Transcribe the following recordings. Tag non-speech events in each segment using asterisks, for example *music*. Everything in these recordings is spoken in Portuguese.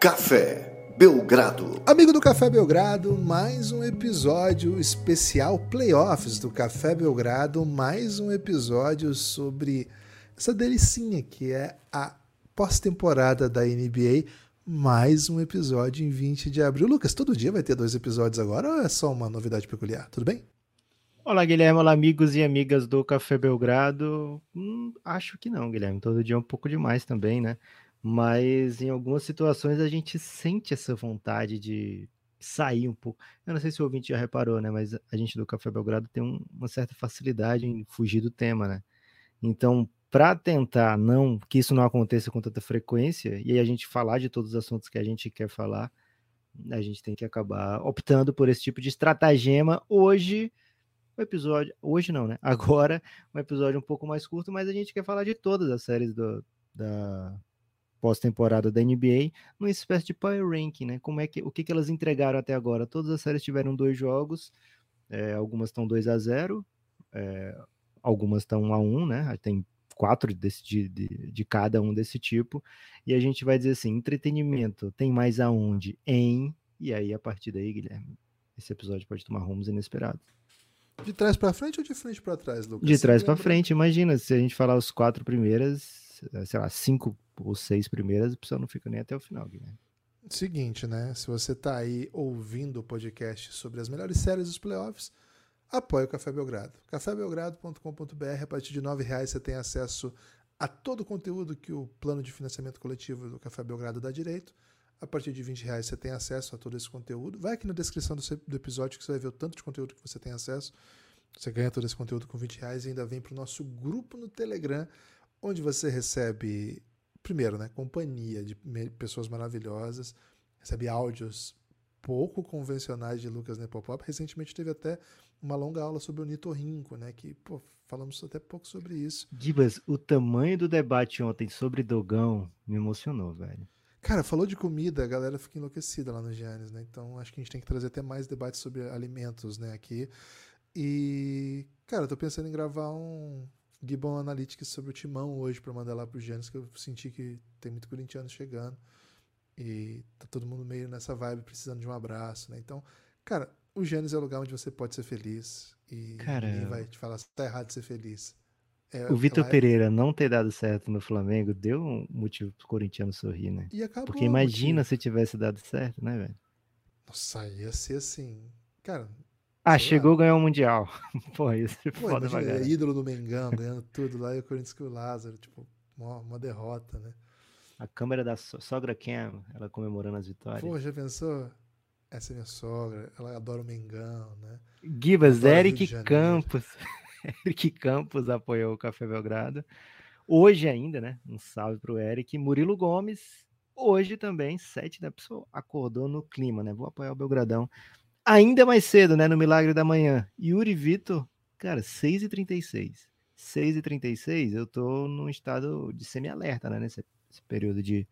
Café Belgrado. Amigo do Café Belgrado, mais um episódio especial Playoffs do Café Belgrado, mais um episódio sobre essa delicinha que é a pós-temporada da NBA, mais um episódio em 20 de abril. Lucas, todo dia vai ter dois episódios agora ou é só uma novidade peculiar? Tudo bem? Olá, Guilherme. Olá, amigos e amigas do Café Belgrado. Hum, acho que não, Guilherme. Todo dia é um pouco demais também, né? Mas em algumas situações a gente sente essa vontade de sair um pouco. Eu não sei se o ouvinte já reparou, né? Mas a gente do Café Belgrado tem um, uma certa facilidade em fugir do tema, né? Então, para tentar não que isso não aconteça com tanta frequência e a gente falar de todos os assuntos que a gente quer falar, a gente tem que acabar optando por esse tipo de estratagema hoje um episódio, hoje não, né? *laughs* Agora, um episódio um pouco mais curto, mas a gente quer falar de todas as séries do, da pós-temporada da NBA, numa espécie de power ranking, né? Como é que, o que, que elas entregaram até agora? Todas as séries tiveram dois jogos, é, algumas estão 2 a 0 é, algumas estão 1 a 1 né? Tem quatro desse, de, de, de, cada um desse tipo, e a gente vai dizer assim: entretenimento tem mais aonde? Em. E aí, a partir daí, Guilherme, esse episódio pode tomar rumos inesperados. De trás para frente ou de frente para trás, Lucas? De trás para frente, imagina, se a gente falar os quatro primeiras, sei lá, cinco ou seis primeiras, o pessoal não fica nem até o final, Guilherme. Seguinte, né? Se você tá aí ouvindo o podcast sobre as melhores séries dos playoffs, apoie o Café Belgrado. cafébelgrado.com.br, a partir de R$ reais você tem acesso a todo o conteúdo que o plano de financiamento coletivo do Café Belgrado dá direito. A partir de 20 reais você tem acesso a todo esse conteúdo. Vai aqui na descrição do, do episódio que você vai ver o tanto de conteúdo que você tem acesso. Você ganha todo esse conteúdo com 20 reais e ainda vem para o nosso grupo no Telegram, onde você recebe, primeiro, né, companhia de pessoas maravilhosas, recebe áudios pouco convencionais de Lucas Nepopop. Recentemente teve até uma longa aula sobre o nitorrinco, né, que pô, falamos até pouco sobre isso. Gibas, o tamanho do debate ontem sobre Dogão me emocionou, velho. Cara, falou de comida, a galera fica enlouquecida lá no Giannis, né? Então acho que a gente tem que trazer até mais debates sobre alimentos, né, aqui. E, cara, eu tô pensando em gravar um Gibbon Analytics sobre o Timão hoje para mandar lá pro Giannis, que eu senti que tem muito corintiano chegando. E tá todo mundo meio nessa vibe, precisando de um abraço, né? Então, cara, o Giannis é o lugar onde você pode ser feliz. E cara, ninguém vai te falar se tá errado de ser feliz. É, o Vitor Pereira não ter dado certo no Flamengo deu um motivo pro corintiano sorrir, né? E acabou, Porque imagina se tivesse dado certo, né, velho? Nossa, ia ser assim. Cara. Ah, chegou, ganhou o Mundial. *laughs* Pô, isso é Pô, foda imagina, é ídolo do *laughs* Mengão, ganhando tudo lá, e o Corinthians com o Lázaro, tipo, uma, uma derrota, né? A câmera da sogra Cam, ela comemorando as vitórias. Pô, já pensou? Essa é minha sogra, ela adora o Mengão, né? Gibas, Eric Campos. *laughs* Eric Campos apoiou o Café Belgrado. Hoje ainda, né? Um salve para o Eric. Murilo Gomes, hoje também, sete da pessoa, acordou no clima, né? Vou apoiar o Belgradão. Ainda mais cedo, né? No Milagre da Manhã. Yuri Vitor, cara, 6h36. 6h36, eu tô num estado de semi-alerta, né? Nesse, período de,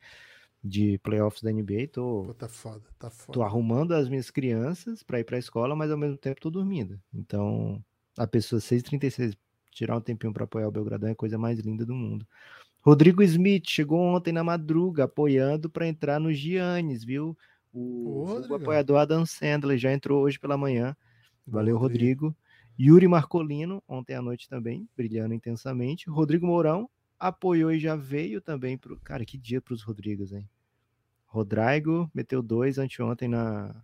de playoffs da NBA. Tô, Pô, tá foda, tá foda. Tô arrumando as minhas crianças para ir para a escola, mas ao mesmo tempo tô dormindo. Então, a pessoa 6h36 tirar um tempinho para apoiar o Belgradão é a coisa mais linda do mundo. Rodrigo Smith chegou ontem na madruga apoiando para entrar no Giannis, viu? O, o apoiador Adam Sandler já entrou hoje pela manhã. Valeu, Rodrigo. Rodrigo. Yuri Marcolino, ontem à noite também, brilhando intensamente. Rodrigo Mourão apoiou e já veio também pro. Cara, que dia para os Rodrigos, hein? Rodrigo meteu dois anteontem na,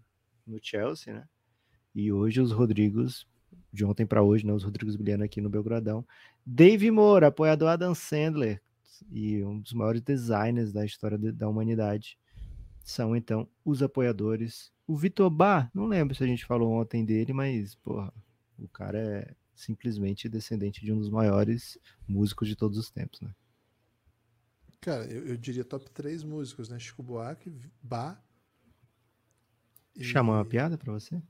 no Chelsea, né? E hoje os Rodrigos de ontem para hoje, né, os Rodrigos brilhando aqui no Belgradão. Dave Moura, apoiador Adam Sandler e um dos maiores designers da história de, da humanidade. São então os apoiadores. O Vitor Bar, não lembro se a gente falou ontem dele, mas porra, o cara é simplesmente descendente de um dos maiores músicos de todos os tempos, né? Cara, eu, eu diria top 3 músicos, né? Chico Buarque, Bar. E... Chamar uma piada para você?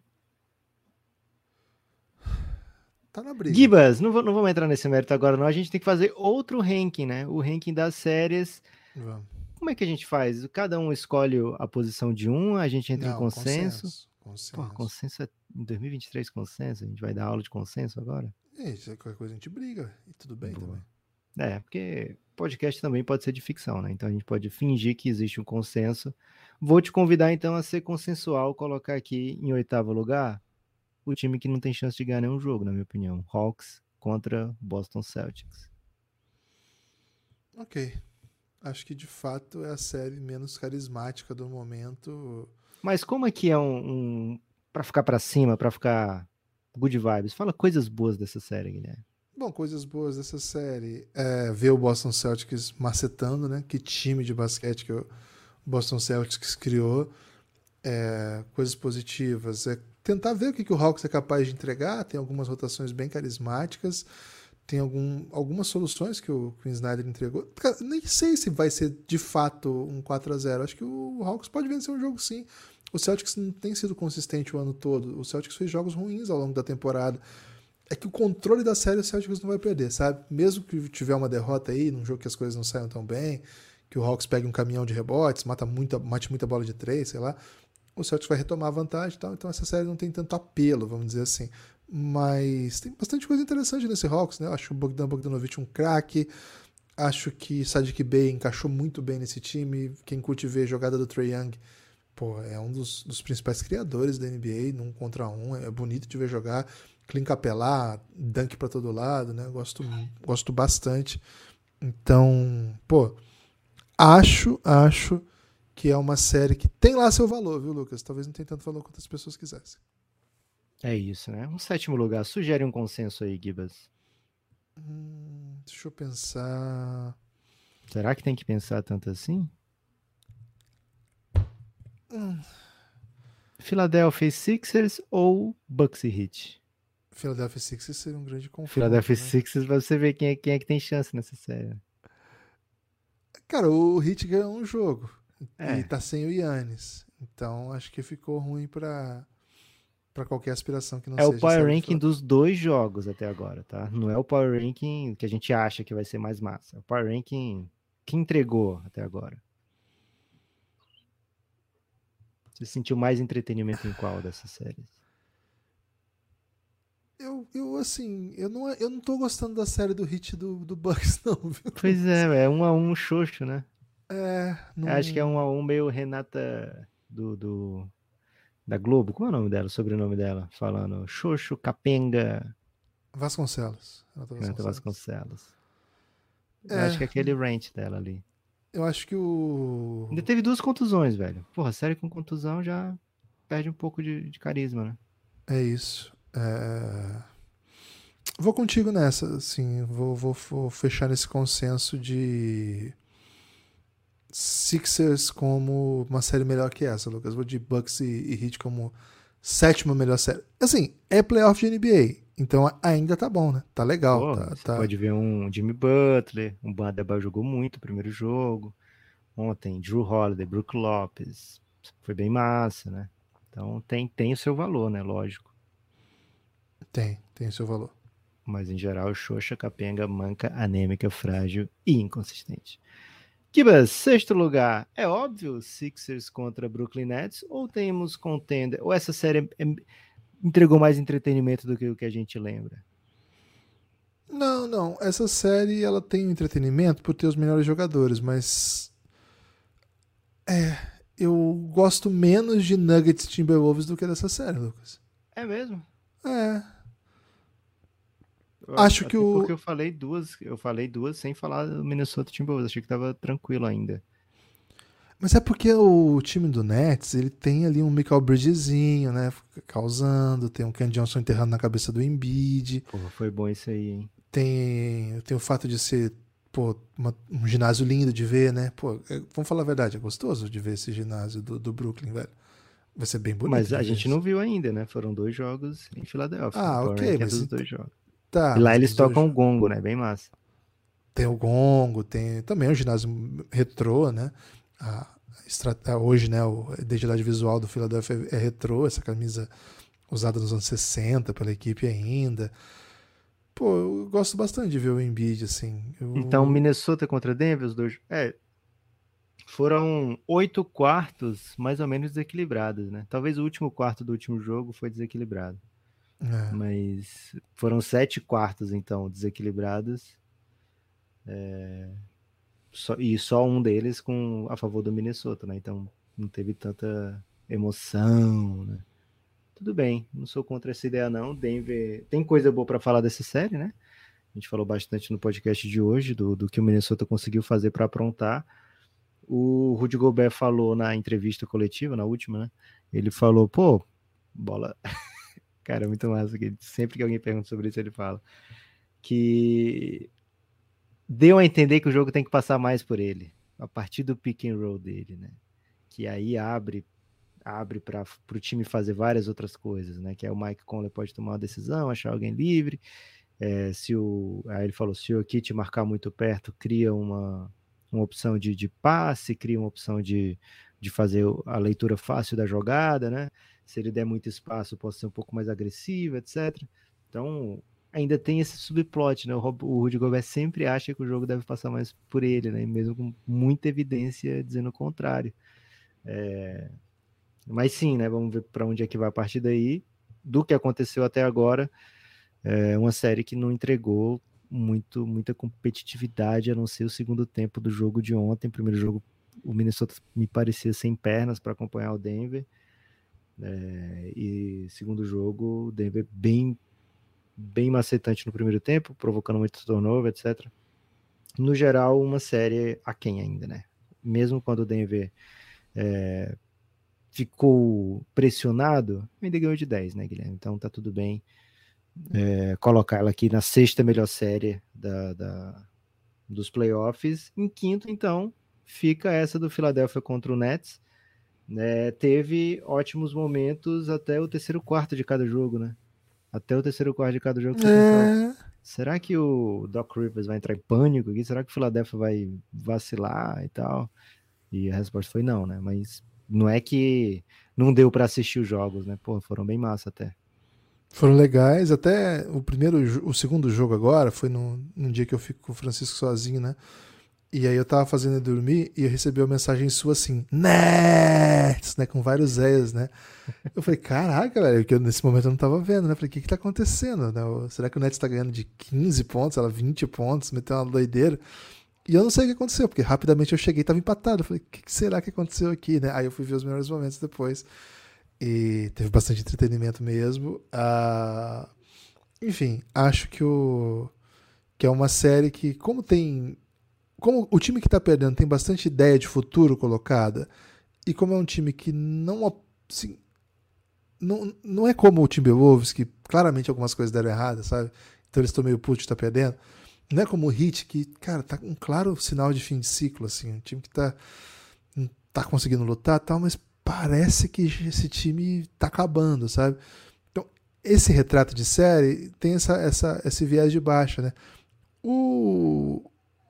Tá na briga. Gibas, não, vou, não vamos entrar nesse mérito agora, não. A gente tem que fazer outro ranking, né? O ranking das séries. Vamos. Como é que a gente faz? Cada um escolhe a posição de um, a gente entra não, em consenso. Consenso. consenso. Pô, consenso é em 2023 consenso? A gente vai dar aula de consenso agora? É, qualquer coisa a gente briga. E tudo bem Boa. também. É, porque podcast também pode ser de ficção, né? Então a gente pode fingir que existe um consenso. Vou te convidar então a ser consensual, colocar aqui em oitavo lugar o time que não tem chance de ganhar nenhum jogo, na minha opinião. Hawks contra Boston Celtics. Ok. Acho que de fato é a série menos carismática do momento. Mas como é que é um, um para ficar para cima, para ficar good vibes? Fala coisas boas dessa série, Guilherme. Bom, coisas boas dessa série é ver o Boston Celtics macetando, né? Que time de basquete que o Boston Celtics criou. É, coisas positivas é tentar ver o que, que o Hawks é capaz de entregar. Tem algumas rotações bem carismáticas tem algum, algumas soluções que o Queen Snyder entregou. Nem sei se vai ser de fato um 4 a 0 Acho que o Hawks pode vencer um jogo sim. O Celtics não tem sido consistente o ano todo. O Celtics fez jogos ruins ao longo da temporada. É que o controle da série o Celtics não vai perder, sabe? Mesmo que tiver uma derrota aí, num jogo que as coisas não saiam tão bem, que o Hawks pegue um caminhão de rebotes, mata muita, mate muita bola de três, sei lá, o Celtics vai retomar a vantagem e tal. Então essa série não tem tanto apelo, vamos dizer assim. Mas tem bastante coisa interessante nesse Hawks, né? Eu acho o Bogdan Bogdanovic um craque. Acho que Sadiq Bey encaixou muito bem nesse time. Quem curte ver a jogada do Trey Young, pô, é um dos, dos principais criadores da NBA, num contra um. É bonito de ver jogar. Clint Capelá, dunk para todo lado, né? Gosto, gosto bastante. Então, pô, acho, acho que é uma série que tem lá seu valor, viu, Lucas? Talvez não tenha tanto valor quanto as pessoas quisessem. É isso, né? Um sétimo lugar. Sugere um consenso aí, Gibas. Hum, deixa eu pensar. Será que tem que pensar tanto assim? Hum. Philadelphia Sixers ou Bucks e Heat? Philadelphia Sixers seria um grande confronto. Philadelphia né? Sixers, você vê quem é, quem é que tem chance nessa série. Cara, o Heat ganhou um jogo. É. E tá sem o Yannis. Então acho que ficou ruim para para qualquer aspiração que não é seja. É o power ranking dos dois jogos até agora, tá? Não é o power ranking que a gente acha que vai ser mais massa. É o power ranking que entregou até agora. Você sentiu mais entretenimento em qual dessas séries? Eu, eu assim, eu não, eu não tô gostando da série do hit do, do Bucks, *laughs* não, viu? Pois é, é um a um xoxo, né? É. Não... Acho que é um a um meio Renata do, do da Globo. Como é o nome dela, o sobrenome dela? Falando Xoxo Capenga. Vasconcelos. Renata Vasconcelos. É, acho que é aquele rant dela ali. Eu acho que o. Ainda teve duas contusões, velho. Porra, série com contusão já perde um pouco de, de carisma, né? É isso. É... Vou contigo nessa, assim. Vou, vou, vou fechar nesse consenso de Sixers como uma série melhor que essa, Lucas. Vou de Bucks e, e Heat como sétima melhor série. Assim, é playoff de NBA, então ainda tá bom, né? Tá legal. Pô, tá, tá... Pode ver um Jimmy Butler, um Badabal jogou muito o primeiro jogo. Ontem, Drew Holiday, Brook Lopes. Foi bem massa, né? Então tem, tem o seu valor, né? Lógico. Tem, tem o seu valor. Mas em geral, xoxa, capenga, manca, anêmica, frágil e inconsistente. Kibas, sexto lugar, é óbvio, Sixers contra Brooklyn Nets, ou temos contender, ou essa série é, entregou mais entretenimento do que o que a gente lembra? Não, não, essa série ela tem entretenimento por ter os melhores jogadores, mas é, eu gosto menos de Nuggets Timberwolves do que dessa série, Lucas. É mesmo? É, Acho que o. Porque eu falei duas, eu falei duas sem falar do Minnesota Timberwolves. Achei que tava tranquilo ainda. Mas é porque o time do Nets, ele tem ali um Michael Bridgesinho, né? Causando, tem um Ken Johnson enterrando na cabeça do Embiid. Porra, foi bom isso aí, hein? Tem, tem o fato de ser, pô, uma, um ginásio lindo de ver, né? Pô, é, vamos falar a verdade, é gostoso de ver esse ginásio do, do Brooklyn, velho. Vai ser bem bonito. Mas a gente isso. não viu ainda, né? Foram dois jogos em Filadélfia. Ah, ok. Mas dos dois jogos. Tá, e lá eles tocam o gongo, né? Bem massa. Tem o gongo, tem também o ginásio retrô, né? A, a, hoje, né, a identidade visual do Philadelphia é retrô, essa camisa usada nos anos 60 pela equipe ainda. Pô, eu gosto bastante de ver o Embiid, assim. Eu... Então, Minnesota contra Denver, os dois... É, foram oito quartos mais ou menos desequilibrados, né? Talvez o último quarto do último jogo foi desequilibrado. É. Mas foram sete quartos, então, desequilibrados. É... só, e só um deles com a favor do Minnesota, né? Então não teve tanta emoção, né? Tudo bem, não sou contra essa ideia não. Denver tem coisa boa para falar dessa série, né? A gente falou bastante no podcast de hoje do, do que o Minnesota conseguiu fazer para aprontar. O Rudy Gobert falou na entrevista coletiva, na última, né? Ele falou, pô, bola. *laughs* Cara, muito massa. Que sempre que alguém pergunta sobre isso, ele fala que deu a entender que o jogo tem que passar mais por ele, a partir do pick and roll dele, né? Que aí abre abre para o time fazer várias outras coisas, né? Que é o Mike Conley pode tomar uma decisão, achar alguém livre. É, se o, aí ele falou, se o Kit marcar muito perto, cria uma, uma opção de, de passe, cria uma opção de, de fazer a leitura fácil da jogada, né? Se ele der muito espaço, pode ser um pouco mais agressivo, etc. Então, ainda tem esse subplot, né? O, o Rudy Gobert sempre acha que o jogo deve passar mais por ele, né? Mesmo com muita evidência dizendo o contrário. É... Mas sim, né? Vamos ver para onde é que vai a partir daí. Do que aconteceu até agora, é uma série que não entregou muito, muita competitividade, a não ser o segundo tempo do jogo de ontem. Primeiro jogo, o Minnesota me parecia sem pernas para acompanhar o Denver. É, e segundo jogo, o Denver bem bem macetante no primeiro tempo, provocando muito turnover, etc. No geral, uma série aquém ainda, né? Mesmo quando o Denver é, ficou pressionado, ainda ganhou de 10, né, Guilherme? Então tá tudo bem. É, colocar ela aqui na sexta melhor série da, da, dos playoffs. Em quinto, então, fica essa do Philadelphia contra o Nets. É, teve ótimos momentos até o terceiro quarto de cada jogo, né? até o terceiro quarto de cada jogo. É... Será que o Doc Rivers vai entrar em pânico aqui? Será que o Philadelphia vai vacilar e tal? E a resposta foi não, né? Mas não é que não deu para assistir os jogos, né? Pô, foram bem massa até. Foram legais, até o primeiro, o segundo jogo agora foi no, num dia que eu fico com o Francisco sozinho, né? E aí eu tava fazendo dormir e eu recebi uma mensagem sua assim, Nets, né? Com vários Z's, né? Eu falei, caraca, velho, que eu nesse momento eu não tava vendo, né? Falei, o que que tá acontecendo? Né? Será que o Nets tá ganhando de 15 pontos, ela 20 pontos, meteu uma doideira? E eu não sei o que aconteceu, porque rapidamente eu cheguei e tava empatado. Eu falei, o que, que será que aconteceu aqui, né? Aí eu fui ver os melhores momentos depois. E teve bastante entretenimento mesmo. Uh... Enfim, acho que o que é uma série que, como tem como o time que está perdendo tem bastante ideia de futuro colocada, e como é um time que não. Assim, não, não é como o Timberwolves, que claramente algumas coisas deram errado, sabe? Então eles estão meio putos tá perdendo. Não é como o Heat, que, cara, tá um claro sinal de fim de ciclo, assim. Um time que tá, tá conseguindo lutar tal, mas parece que esse time tá acabando, sabe? Então, esse retrato de série tem essa, essa, esse viés de baixa, né? O,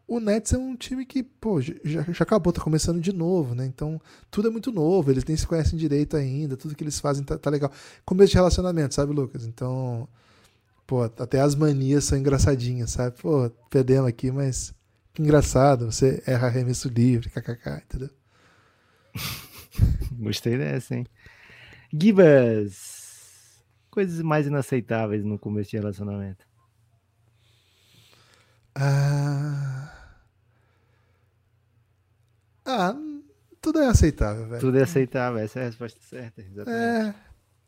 o Nets é um time que, pô, já, já acabou, tá começando de novo, né? Então, tudo é muito novo, eles nem se conhecem direito ainda, tudo que eles fazem tá, tá legal. Começo de relacionamento, sabe, Lucas? Então, pô, até as manias são engraçadinhas, sabe? Pô, perdemos aqui, mas que engraçado, você erra arremesso livre, kkk, entendeu? *laughs* Gostei dessa, hein? Gibas! Coisas mais inaceitáveis no começo de relacionamento. Ah... ah, tudo é aceitável, velho. Tudo é aceitável, essa é a resposta certa. Exatamente.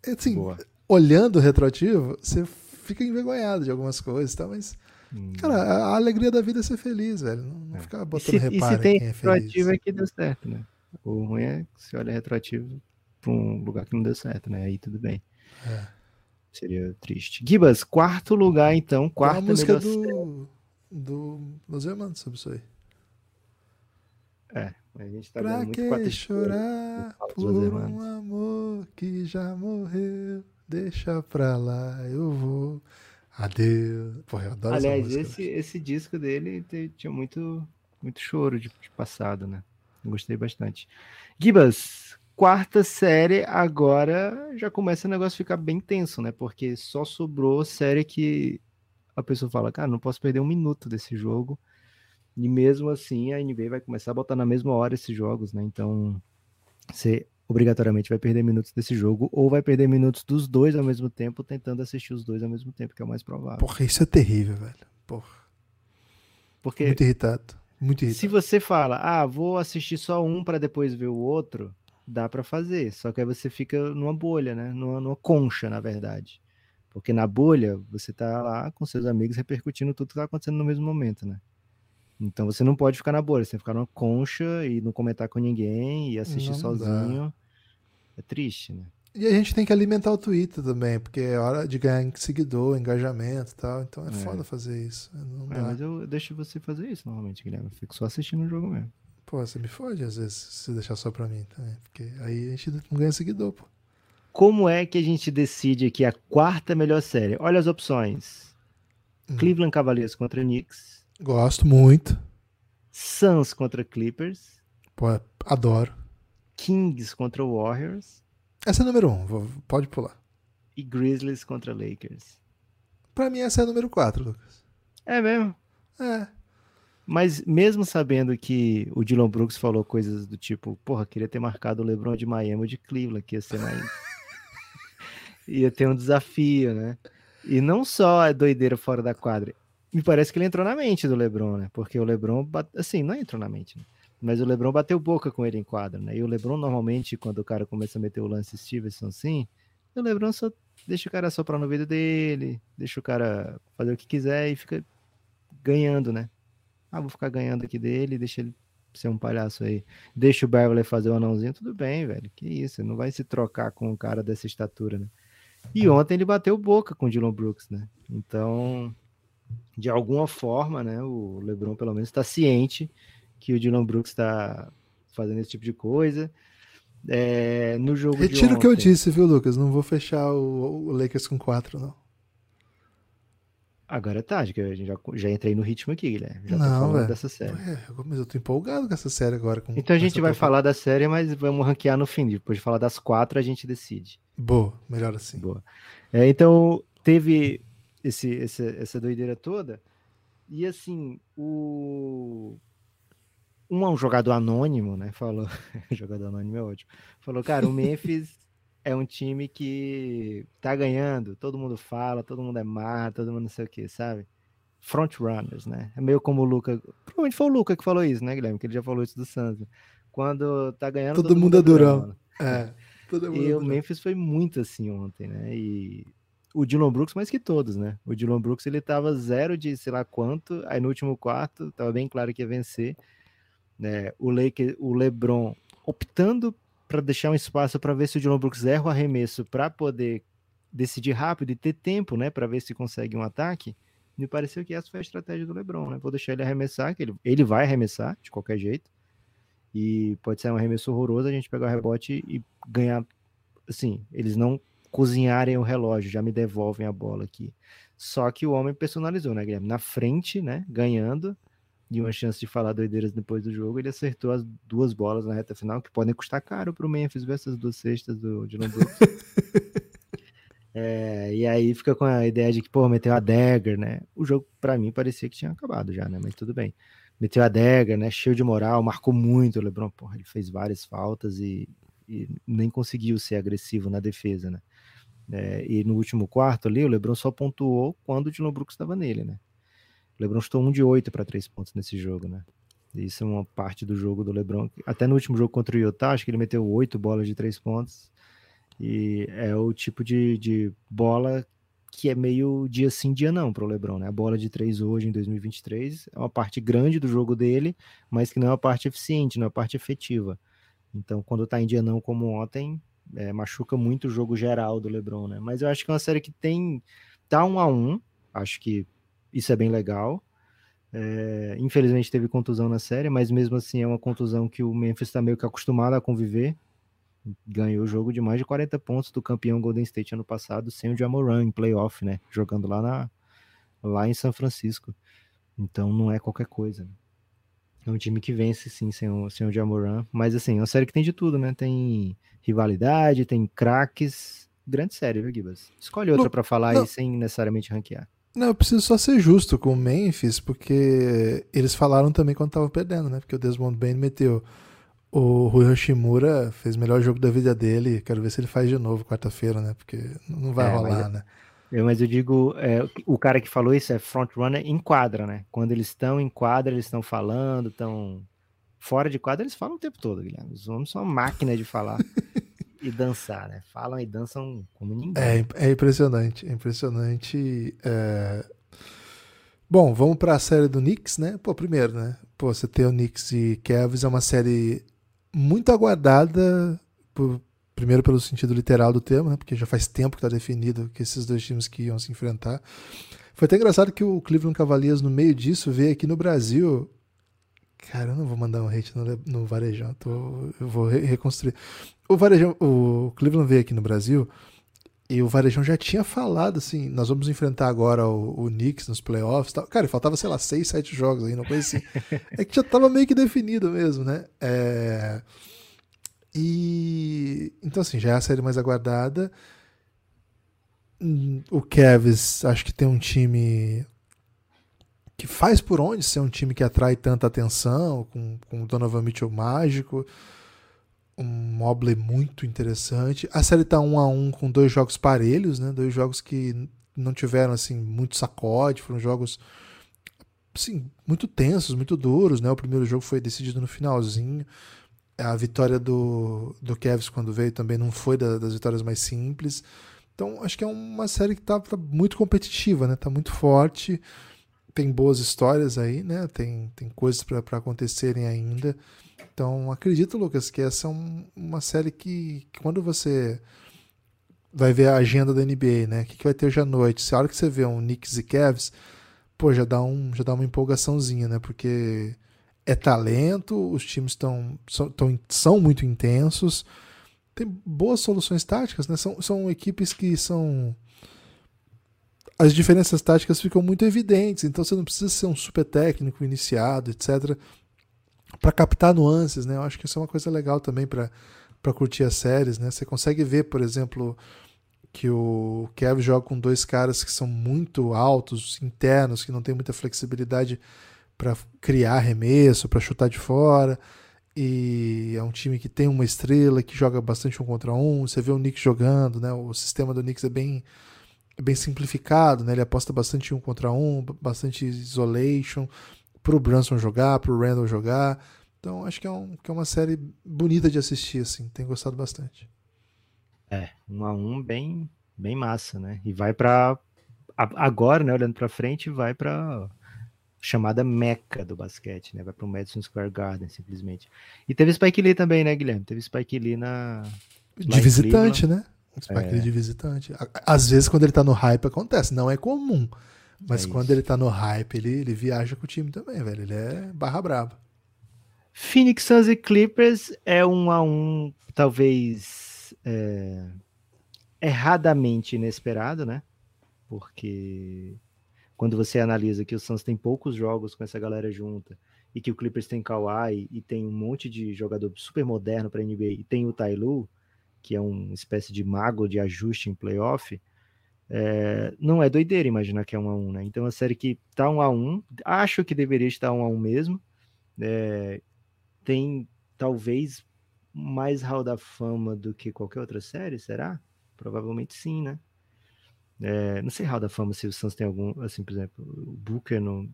É, assim, Boa. olhando o retroativo, você fica envergonhado de algumas coisas, tá? mas, hum. cara, a alegria da vida é ser feliz, velho. Não, não é. ficar botando e se, reparo e se tem é retroativo é que deu certo, né? O ruim é que você olha retroativo pra um lugar que não deu certo, né? Aí tudo bem. É. Seria triste. Gibas, quarto lugar, então. Quarta a música do, do Los Hermanos sobre isso aí. É, a gente tá pra que muito chorar por um amor que já morreu? Deixa pra lá, eu vou. Adeus. Porra, eu adoro Aliás, música, esse, esse disco dele tinha muito, muito choro de, de passado, né? Gostei bastante. Gibas, quarta série, agora já começa o negócio a ficar bem tenso, né? Porque só sobrou série que a pessoa fala, cara, não posso perder um minuto desse jogo. E mesmo assim, a NBA vai começar a botar na mesma hora esses jogos, né? Então, você obrigatoriamente vai perder minutos desse jogo, ou vai perder minutos dos dois ao mesmo tempo, tentando assistir os dois ao mesmo tempo, que é o mais provável. Porra, isso é terrível, velho. Porra. Porque, Muito irritado. Muito irritante. Se você fala, ah, vou assistir só um para depois ver o outro, dá para fazer. Só que aí você fica numa bolha, né? Numa, numa, concha, na verdade. Porque na bolha, você tá lá com seus amigos repercutindo tudo que tá acontecendo no mesmo momento, né? Então você não pode ficar na bolha, você tem que ficar numa concha e não comentar com ninguém e assistir não sozinho. Dá. É triste, né? E a gente tem que alimentar o Twitter também, porque é hora de ganhar seguidor, engajamento e tal. Então é, é. foda fazer isso. Não é, mas eu deixo você fazer isso normalmente, Guilherme. Eu fico só assistindo o jogo mesmo. Pô, você me fode às vezes se deixar só pra mim também. Porque aí a gente não ganha seguidor, pô. Como é que a gente decide aqui a quarta melhor série? Olha as opções. Hum. Cleveland Cavaliers contra Knicks. Gosto muito. Suns contra Clippers. Pô, adoro. Kings contra Warriors. Essa é a número um, pode pular. E Grizzlies contra Lakers. Pra mim, essa é a número quatro, Lucas. É mesmo? É. Mas mesmo sabendo que o Dylan Brooks falou coisas do tipo, porra, queria ter marcado o LeBron de Miami ou de Cleveland, que ia ser mais. Ia ter um desafio, né? E não só a doideira fora da quadra. Me parece que ele entrou na mente do LeBron, né? Porque o LeBron, assim, não entrou na mente, né? Mas o LeBron bateu boca com ele em quadra, né? E o LeBron, normalmente, quando o cara começa a meter o lance Stevenson assim, o LeBron só deixa o cara soprar no vidro dele, deixa o cara fazer o que quiser e fica ganhando, né? Ah, vou ficar ganhando aqui dele, deixa ele ser um palhaço aí. Deixa o Beverly fazer o anãozinho, tudo bem, velho. Que isso, não vai se trocar com um cara dessa estatura, né? E ontem ele bateu boca com o Dylan Brooks, né? Então, de alguma forma, né, o LeBron pelo menos está ciente que o Dylan Brooks está fazendo esse tipo de coisa. É, no jogo Retiro o que eu disse, viu, Lucas? Não vou fechar o, o Lakers com quatro, não. Agora é tarde, que eu já, já entrei no ritmo aqui, Guilherme. Já não, velho. dessa série. Ué, mas eu tô empolgado com essa série agora. Com, então a gente vai falar da série, mas vamos ranquear no fim. Depois de falar das quatro, a gente decide. Boa, melhor assim. Boa. É, então, teve esse, esse, essa doideira toda. E assim, o um, um jogador anônimo, né? Falou, *laughs* jogador anônimo é ótimo. Falou, cara, o Memphis é um time que tá ganhando, todo mundo fala, todo mundo é mar, todo mundo não sei o que, sabe? Front runners, né? É meio como o Luca. Provavelmente foi o Luca que falou isso, né, Guilherme? Que ele já falou isso do Santos. Quando tá ganhando. Todo, todo mundo, mundo é durão. É. E o Memphis foi muito assim ontem, né? E o Dylan Brooks mais que todos, né? O Dylan Brooks ele tava zero de sei lá quanto, aí no último quarto tava bem claro que ia vencer né, o, Lake, o LeBron optando para deixar um espaço para ver se o Dylan Brooks erra o arremesso para poder decidir rápido e ter tempo, né, para ver se consegue um ataque. Me pareceu que essa foi a estratégia do LeBron, né? Vou deixar ele arremessar, que ele, ele vai arremessar de qualquer jeito. E pode ser um arremesso horroroso, a gente pegar o rebote e ganhar. Assim, eles não cozinharem o relógio, já me devolvem a bola aqui. Só que o homem personalizou, né, Guilherme? Na frente, né? Ganhando e uma chance de falar doideiras depois do jogo, ele acertou as duas bolas na reta final, que podem custar caro para o Memphis ver essas duas cestas do Dylan Brooks. *laughs* é, e aí fica com a ideia de que, pô, meteu a dagger, né? O jogo, para mim, parecia que tinha acabado já, né? Mas tudo bem. Meteu a dagger, né? Cheio de moral, marcou muito o LeBron, porra, ele fez várias faltas e, e nem conseguiu ser agressivo na defesa, né? É, e no último quarto ali, o LeBron só pontuou quando o Dylan Brooks estava nele, né? O LeBron estou um de oito para três pontos nesse jogo, né? Isso é uma parte do jogo do LeBron. Até no último jogo contra o Utah, acho que ele meteu oito bolas de três pontos. E é o tipo de, de bola que é meio dia sim, dia não para o LeBron, né? A bola de três hoje em 2023 é uma parte grande do jogo dele, mas que não é uma parte eficiente, não é uma parte efetiva. Então, quando está em dia não como ontem, é, machuca muito o jogo geral do LeBron, né? Mas eu acho que é uma série que tem tá um a um, acho que isso é bem legal. É, infelizmente teve contusão na série, mas mesmo assim é uma contusão que o Memphis está meio que acostumado a conviver. Ganhou o jogo de mais de 40 pontos do campeão Golden State ano passado, sem o Jamoran em playoff, né? Jogando lá, na, lá em São Francisco. Então não é qualquer coisa. Né? É um time que vence, sim, sem o, sem o Jamoran. Mas assim, é uma série que tem de tudo, né? Tem rivalidade, tem craques. Grande série, viu, Gibas? Escolhe outra para falar não. aí sem necessariamente ranquear. Não, eu preciso só ser justo com o Memphis, porque eles falaram também quando estavam perdendo, né? Porque o Desmond Bain meteu. O Rui Hashimura fez o melhor jogo da vida dele. Quero ver se ele faz de novo quarta-feira, né? Porque não vai é, rolar, mas, né? Eu, mas eu digo, é, o cara que falou isso é frontrunner em quadra, né? Quando eles estão em quadra, eles estão falando, estão fora de quadra, eles falam o tempo todo, Guilherme. Os homens são uma máquina de falar *laughs* e dançar, né? Falam e dançam como ninguém. É, é impressionante, é impressionante. É... Bom, vamos para a série do Knicks, né? Pô, primeiro, né? Pô, você ter o Knicks e Cavs é uma série muito aguardada por, Primeiro pelo sentido literal do termo, né? porque já faz tempo que está definido que esses dois times que iam se enfrentar. Foi até engraçado que o Cleveland Cavaliers, no meio disso, veio aqui no Brasil. Cara, eu não vou mandar um hate no, no Varejão, tô, eu vou re reconstruir. O Varejão, o Cleveland veio aqui no Brasil e o Varejão já tinha falado assim: nós vamos enfrentar agora o, o Knicks nos playoffs. Tal. Cara, faltava, sei lá, seis, sete jogos aí, uma coisa assim. *laughs* é que já estava meio que definido mesmo, né? É. E então assim, já é a série mais aguardada. Hum, o Cavs acho que tem um time que faz por onde ser um time que atrai tanta atenção, com, com o Donovan Mitchell mágico, um Mobley muito interessante. A série tá um a um com dois jogos parelhos, né? Dois jogos que não tiveram assim muito sacode, foram jogos assim, muito tensos, muito duros, né? O primeiro jogo foi decidido no finalzinho a vitória do, do Cavs quando veio também não foi da, das vitórias mais simples. Então acho que é uma série que está tá muito competitiva, né? Tá muito forte, tem boas histórias aí, né? Tem, tem coisas para acontecerem ainda. Então acredito, Lucas, que essa é um, uma série que, que, quando você vai ver a agenda da NBA, né? O que, que vai ter hoje à noite? Se a hora que você vê um Knicks e Cavs, pô, já dá, um, já dá uma empolgaçãozinha, né? Porque é talento, os times estão são, tão, são muito intensos, tem boas soluções táticas, né? São, são equipes que são. As diferenças táticas ficam muito evidentes, então você não precisa ser um super técnico iniciado, etc., para captar nuances, né? Eu acho que isso é uma coisa legal também para curtir as séries, né? Você consegue ver, por exemplo, que o Kev joga com dois caras que são muito altos, internos, que não tem muita flexibilidade para criar arremesso, para chutar de fora. E é um time que tem uma estrela, que joga bastante um contra um. Você vê o Knicks jogando, né? O sistema do Knicks é bem, bem simplificado, né? Ele aposta bastante um contra um, bastante isolation para o Brunson jogar, para o Randall jogar. Então acho que é, um, que é uma série bonita de assistir, assim. Tenho gostado bastante. É, um a um bem, bem massa, né? E vai para agora, né? Olhando para frente, vai para chamada meca do basquete, né? Vai para o Madison Square Garden, simplesmente. E teve Spike Lee também, né, Guilherme? Teve Spike Lee na... De visitante, né? Spike é. Lee de visitante. Às vezes, quando ele tá no hype, acontece. Não é comum. Mas é quando ele tá no hype, ele, ele viaja com o time também, velho. Ele é barra braba. Phoenix Suns e Clippers é um a um, talvez é, erradamente inesperado, né? Porque quando você analisa que o Suns tem poucos jogos com essa galera junta e que o Clippers tem Kawhi e tem um monte de jogador super moderno para NBA e tem o Tailu, que é uma espécie de mago de ajuste em playoff, é, não é doideira imaginar que é um a um, né? Então a série que tá um a um, acho que deveria estar um a um mesmo. É, tem talvez mais Hall da Fama do que qualquer outra série, será? Provavelmente sim, né? É, não sei Hall da Fama se o Suns tem algum, assim, por exemplo, o Booker não,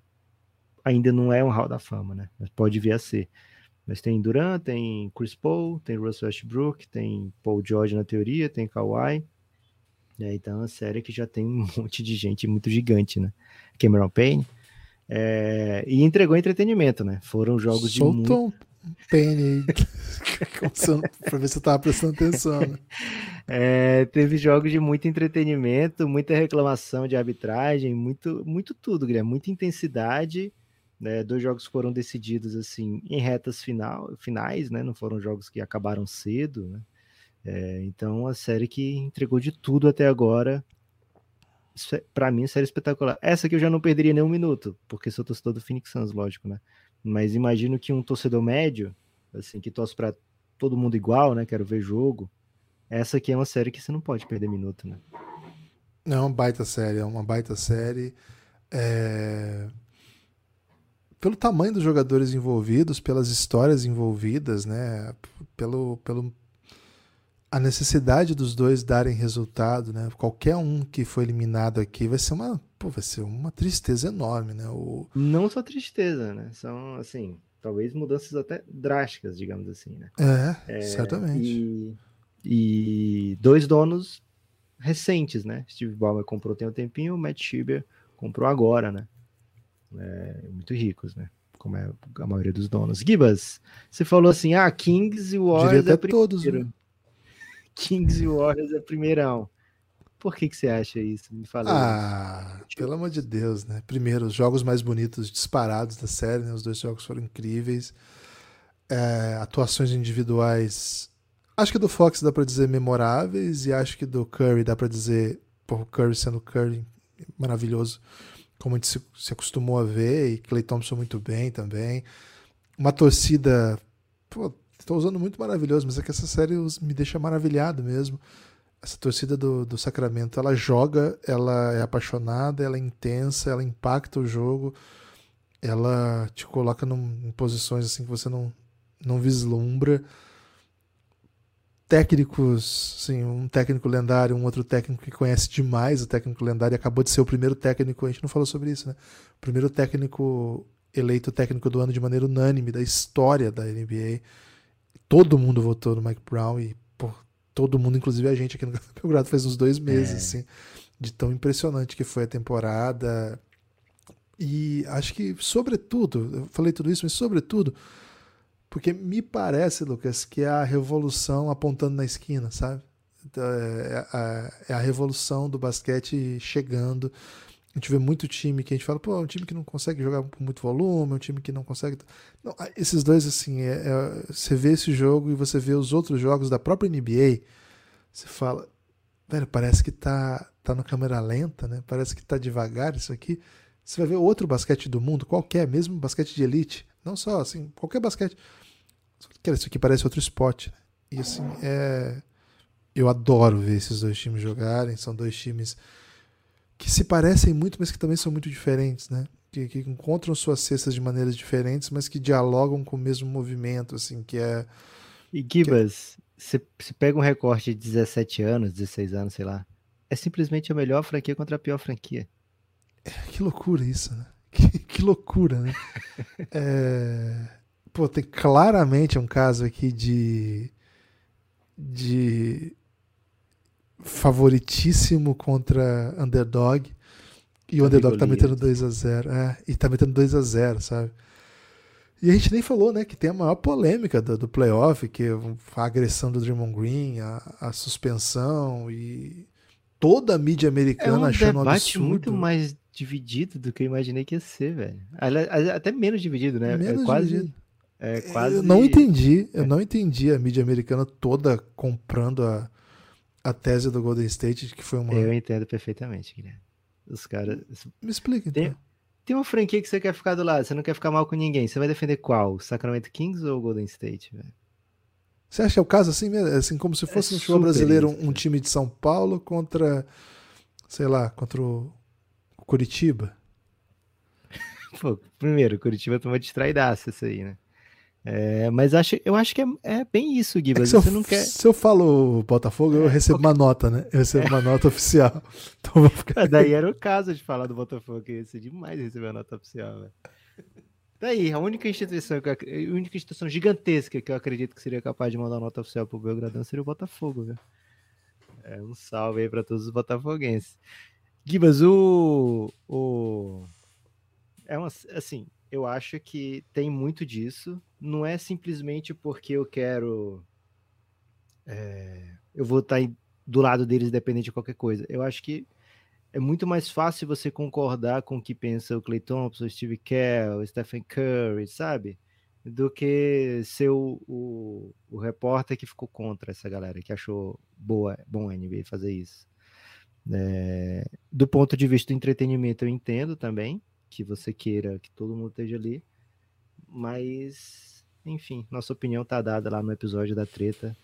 ainda não é um Hall da Fama, né? Mas pode vir a ser. Mas tem Durant, tem Chris Paul, tem Russell Westbrook, tem Paul George na teoria, tem Kawhi. É, então é uma série que já tem *laughs* um monte de gente muito gigante, né? Cameron Payne. É, e entregou entretenimento, né? Foram jogos de muito... Payne *laughs* para ver se eu tava prestando atenção. Né? *laughs* É, teve jogos de muito entretenimento, muita reclamação de arbitragem, muito, muito tudo, Guilherme, muita intensidade. Né? Dois jogos foram decididos assim em retas final, finais, né? Não foram jogos que acabaram cedo, né? É, então a série que entregou de tudo até agora. É, para mim, série espetacular. Essa que eu já não perderia nem um minuto, porque sou torcedor do Phoenix Suns, lógico, né? Mas imagino que um torcedor médio, assim, que torce para todo mundo igual, né? Quero ver jogo. Essa aqui é uma série que você não pode perder minuto, né? É uma baita série, é uma baita série. É... Pelo tamanho dos jogadores envolvidos, pelas histórias envolvidas, né? Pelo, pelo a necessidade dos dois darem resultado, né? Qualquer um que foi eliminado aqui vai ser uma, pô, vai ser uma tristeza enorme, né? O... Não só tristeza, né? São, assim, talvez mudanças até drásticas, digamos assim, né? É, é certamente. E, e, dois donos recentes, né? Steve Ballmer comprou tem um tempinho, o Matt Schieber comprou agora, né? É, muito ricos, né? Como é a maioria dos donos. Gibas, você falou assim, ah, Kings e Warriors Diria até é todos, né? *laughs* Kings e Warriors é primeirão. Por que, que você acha isso? Me fala. Ah, aí. pelo amor de Deus, né? Primeiro, os jogos mais bonitos disparados da série, né? Os dois jogos foram incríveis. É, atuações individuais, acho que do Fox dá para dizer memoráveis e acho que do Curry dá para dizer, por Curry sendo Curry maravilhoso, como a gente se, se acostumou a ver e Clay Thompson muito bem também. Uma torcida, estou usando muito maravilhoso, mas é que essa série me deixa maravilhado mesmo essa torcida do, do Sacramento, ela joga, ela é apaixonada, ela é intensa, ela impacta o jogo, ela te coloca num, em posições assim que você não, não vislumbra. Técnicos, sim, um técnico lendário, um outro técnico que conhece demais o técnico lendário, acabou de ser o primeiro técnico, a gente não falou sobre isso, né? O primeiro técnico eleito técnico do ano de maneira unânime da história da NBA. Todo mundo votou no Mike Brown e todo mundo, inclusive a gente aqui no Belgrado, faz uns dois meses, é. assim, de tão impressionante que foi a temporada. E acho que, sobretudo, eu falei tudo isso, mas sobretudo, porque me parece, Lucas, que é a revolução apontando na esquina, sabe? Então, é a, é a revolução do basquete chegando. A gente vê muito time que a gente fala, pô, é um time que não consegue jogar com muito volume, é um time que não consegue. Não, esses dois, assim, é, é, você vê esse jogo e você vê os outros jogos da própria NBA, você fala, velho, parece que tá, tá no câmera lenta, né? Parece que tá devagar isso aqui. Você vai ver outro basquete do mundo, qualquer, mesmo basquete de elite, não só assim, qualquer basquete. Isso aqui parece outro esporte. Né? E assim, é. Eu adoro ver esses dois times jogarem, são dois times que se parecem muito, mas que também são muito diferentes, né? Que, que, encontram suas cestas de maneiras diferentes, mas que dialogam com o mesmo movimento, assim, que é... E Gibas, você é... pega um recorte de 17 anos, 16 anos, sei lá, é simplesmente a melhor franquia contra a pior franquia. É, que loucura isso, né? *laughs* Que, que loucura, né? *laughs* é... Pô, tem claramente um caso aqui de... de favoritíssimo contra underdog. E o underdog tá metendo 2 a 0 é, E tá metendo 2 a 0 sabe? E a gente nem falou, né, que tem a maior polêmica do, do playoff, que é a agressão do Draymond Green, a, a suspensão e toda a mídia americana é um achando um debate muito mais dividido do que eu imaginei que ia ser, velho. Até menos dividido, né? É menos é quase, dividido. É quase... Eu não entendi, eu não entendi a mídia americana toda comprando a, a tese do Golden State que foi uma. Eu entendo perfeitamente, Guilherme. Os caras. Me explica então. Tem, tem uma franquia que você quer ficar do lado, você não quer ficar mal com ninguém. Você vai defender qual? Sacramento Kings ou Golden State, velho? Você acha que é o caso assim mesmo? Assim, como se fosse é no futebol brasileiro um, um, time de São Paulo contra, sei lá, contra o Curitiba? *laughs* Pô, primeiro, Curitiba tomou distraidaça isso aí, né? É, mas acho, eu acho que é, é bem isso, Gui. É se, eu, não quer... se eu falo Botafogo, eu é, recebo uma nota, né? Eu recebo uma nota oficial. *laughs* Então vou ficar... Daí era o caso de falar do Botafogo, que ia ser demais receber a nota oficial, velho. Daí, a única instituição, a única instituição gigantesca que eu acredito que seria capaz de mandar nota oficial pro Belgradão seria o Botafogo? É, um salve aí para todos os botafoguenses. Gibas, o, o. É uma. Assim, eu acho que tem muito disso. Não é simplesmente porque eu quero. É, eu vou estar tá do lado deles dependente de qualquer coisa. Eu acho que é muito mais fácil você concordar com o que pensa o Clay Thompson, o Steve Kerr, o Stephen Curry, sabe? Do que ser o, o, o, repórter que ficou contra essa galera, que achou boa, bom a NBA fazer isso. É, do ponto de vista do entretenimento, eu entendo também que você queira que todo mundo esteja ali. Mas, enfim, nossa opinião tá dada lá no episódio da treta.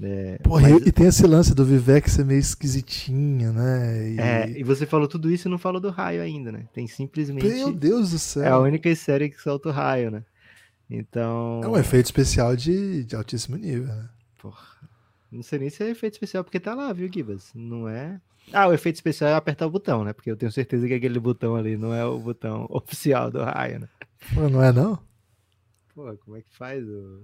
É, Porra, mas... e tem esse lance do Vivek ser meio esquisitinho, né? E... É, e você falou tudo isso e não falou do raio ainda, né? Tem simplesmente. Meu Deus do céu! É a única série que solta o raio, né? Então. É um efeito especial de, de altíssimo nível, né? Porra. Não sei nem se é efeito especial, porque tá lá, viu, Gibas? Não é. Ah, o efeito especial é apertar o botão, né? Porque eu tenho certeza que aquele botão ali não é o botão *laughs* oficial do raio, né? Pô, não é não? Pô, como é que faz o.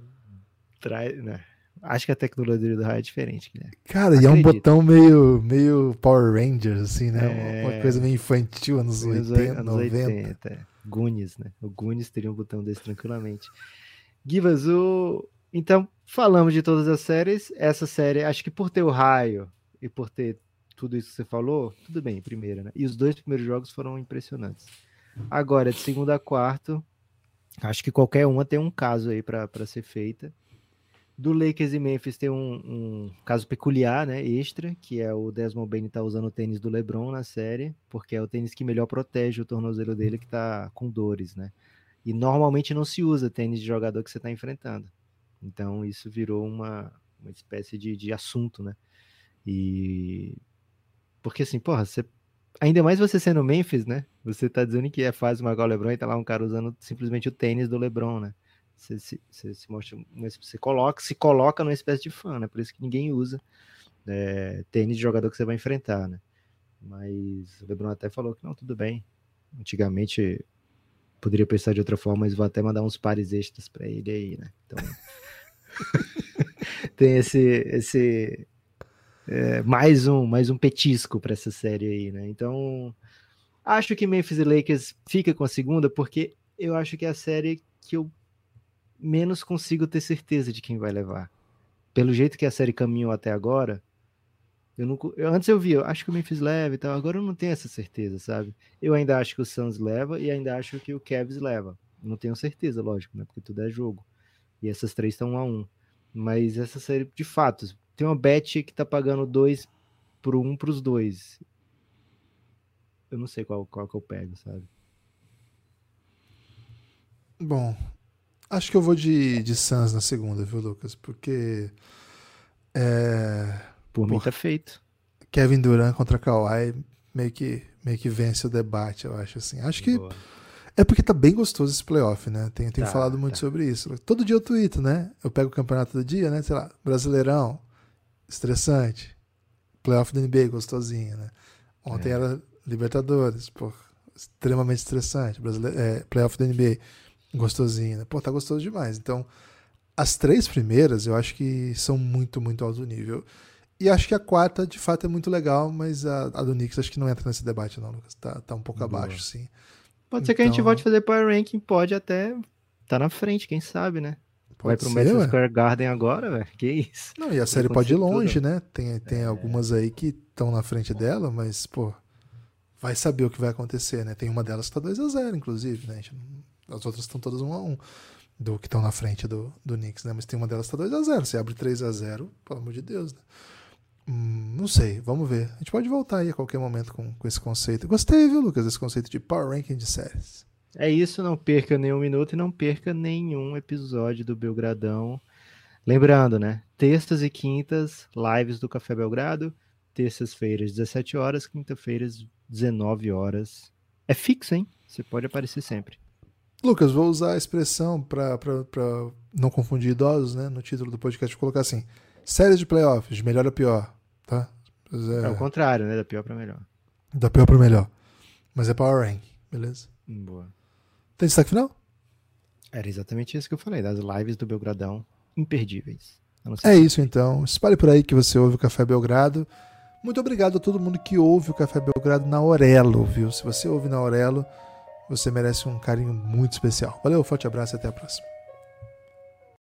Traz, né? Acho que a tecnologia do raio é diferente, né? Cara, e é um botão meio, meio Power Rangers, assim, né? É... Uma coisa meio infantil, anos 80, anos 90. 80, é. Goonies, né? O Goonies teria um botão desse tranquilamente. Givas, o... Então, falamos de todas as séries. Essa série, acho que por ter o raio e por ter tudo isso que você falou, tudo bem, primeira, né? E os dois primeiros jogos foram impressionantes. Agora, de segunda a quarto, acho que qualquer uma tem um caso aí para ser feita. Do Lakers e Memphis tem um, um, caso peculiar, né, extra, que é o Desmond Bain tá usando o tênis do LeBron na série, porque é o tênis que melhor protege o tornozelo dele que tá com dores, né? E normalmente não se usa tênis de jogador que você está enfrentando. Então isso virou uma, uma espécie de, de assunto, né? E porque assim, porra, você ainda mais você sendo Memphis, né? Você tá dizendo que é uma igual o LeBron e tá lá um cara usando simplesmente o tênis do LeBron, né? Você, se, você, se mostra, você coloca, se coloca numa espécie de fã, né? Por isso que ninguém usa é, tênis de jogador que você vai enfrentar, né? Mas o LeBron até falou que não, tudo bem. Antigamente poderia pensar de outra forma, mas vou até mandar uns pares extras para ele aí, né? Então *laughs* tem esse esse é, mais um mais um petisco para essa série aí, né? Então acho que Memphis e Lakers fica com a segunda porque eu acho que é a série que eu menos consigo ter certeza de quem vai levar. Pelo jeito que a série caminhou até agora, eu não, eu, antes eu via, eu acho que o Memphis leva e tal, agora eu não tenho essa certeza, sabe? Eu ainda acho que o Suns leva e ainda acho que o Cavs leva. Não tenho certeza, lógico, né? Porque tudo é jogo. E essas três estão um a um. Mas essa série, de fato, tem uma bet que tá pagando dois por um pros dois. Eu não sei qual, qual que eu pego, sabe? Bom, acho que eu vou de, de Suns na segunda, viu, Lucas? Porque. É por mim tá feito. Kevin Durant contra Kawhi meio que, meio que vence o debate, eu acho assim. Acho que Boa. é porque tá bem gostoso esse playoff, né? Tenho, tenho tá, falado muito tá. sobre isso. Todo dia eu tweeto, né? Eu pego o campeonato do dia, né? Sei lá, Brasileirão, estressante. Playoff da NBA, gostosinho, né? Ontem é. era Libertadores, pô, extremamente estressante. Brasileiro, é, playoff da NBA, gostosinho, né? Pô, tá gostoso demais. Então, as três primeiras eu acho que são muito, muito alto nível. E acho que a quarta, de fato, é muito legal, mas a, a do Knicks acho que não entra nesse debate, não, Lucas. Tá, tá um pouco Boa. abaixo, sim. Pode então... ser que a gente então volte a fazer Power Ranking, pode até tá na frente, quem sabe, né? Pode Vai pro ser, Madison Square Garden agora, velho. Que isso? Não, e a série pode ir longe, tudo. né? Tem, tem é... algumas aí que estão na frente dela, mas, pô, vai saber o que vai acontecer, né? Tem uma delas que tá 2x0, inclusive, né? As outras estão todas 1x1 do que estão na frente do, do Knicks, né? Mas tem uma delas que tá 2x0. Você abre 3x0, pelo amor de Deus, né? Hum, não sei, vamos ver. A gente pode voltar aí a qualquer momento com, com esse conceito. Gostei, viu, Lucas, desse conceito de Power Ranking de séries. É isso, não perca nenhum minuto e não perca nenhum episódio do Belgradão. Lembrando, né? Terças e quintas, lives do Café Belgrado. Terças-feiras, 17 horas. Quinta-feiras, 19 horas. É fixo, hein? Você pode aparecer sempre. Lucas, vou usar a expressão para não confundir idosos, né? No título do podcast, vou colocar assim: séries de playoffs, de melhor a pior tá? É... é o contrário, né? Da pior para melhor. Da pior para melhor. Mas é Power Rank, beleza? Boa. Tem destaque final? Era exatamente isso que eu falei, das lives do Belgradão imperdíveis. É isso então. Espalhe por aí que você ouve o Café Belgrado. Muito obrigado a todo mundo que ouve o Café Belgrado na Aurelo, viu? Se você ouve na Aurelo, você merece um carinho muito especial. Valeu, forte abraço e até a próxima.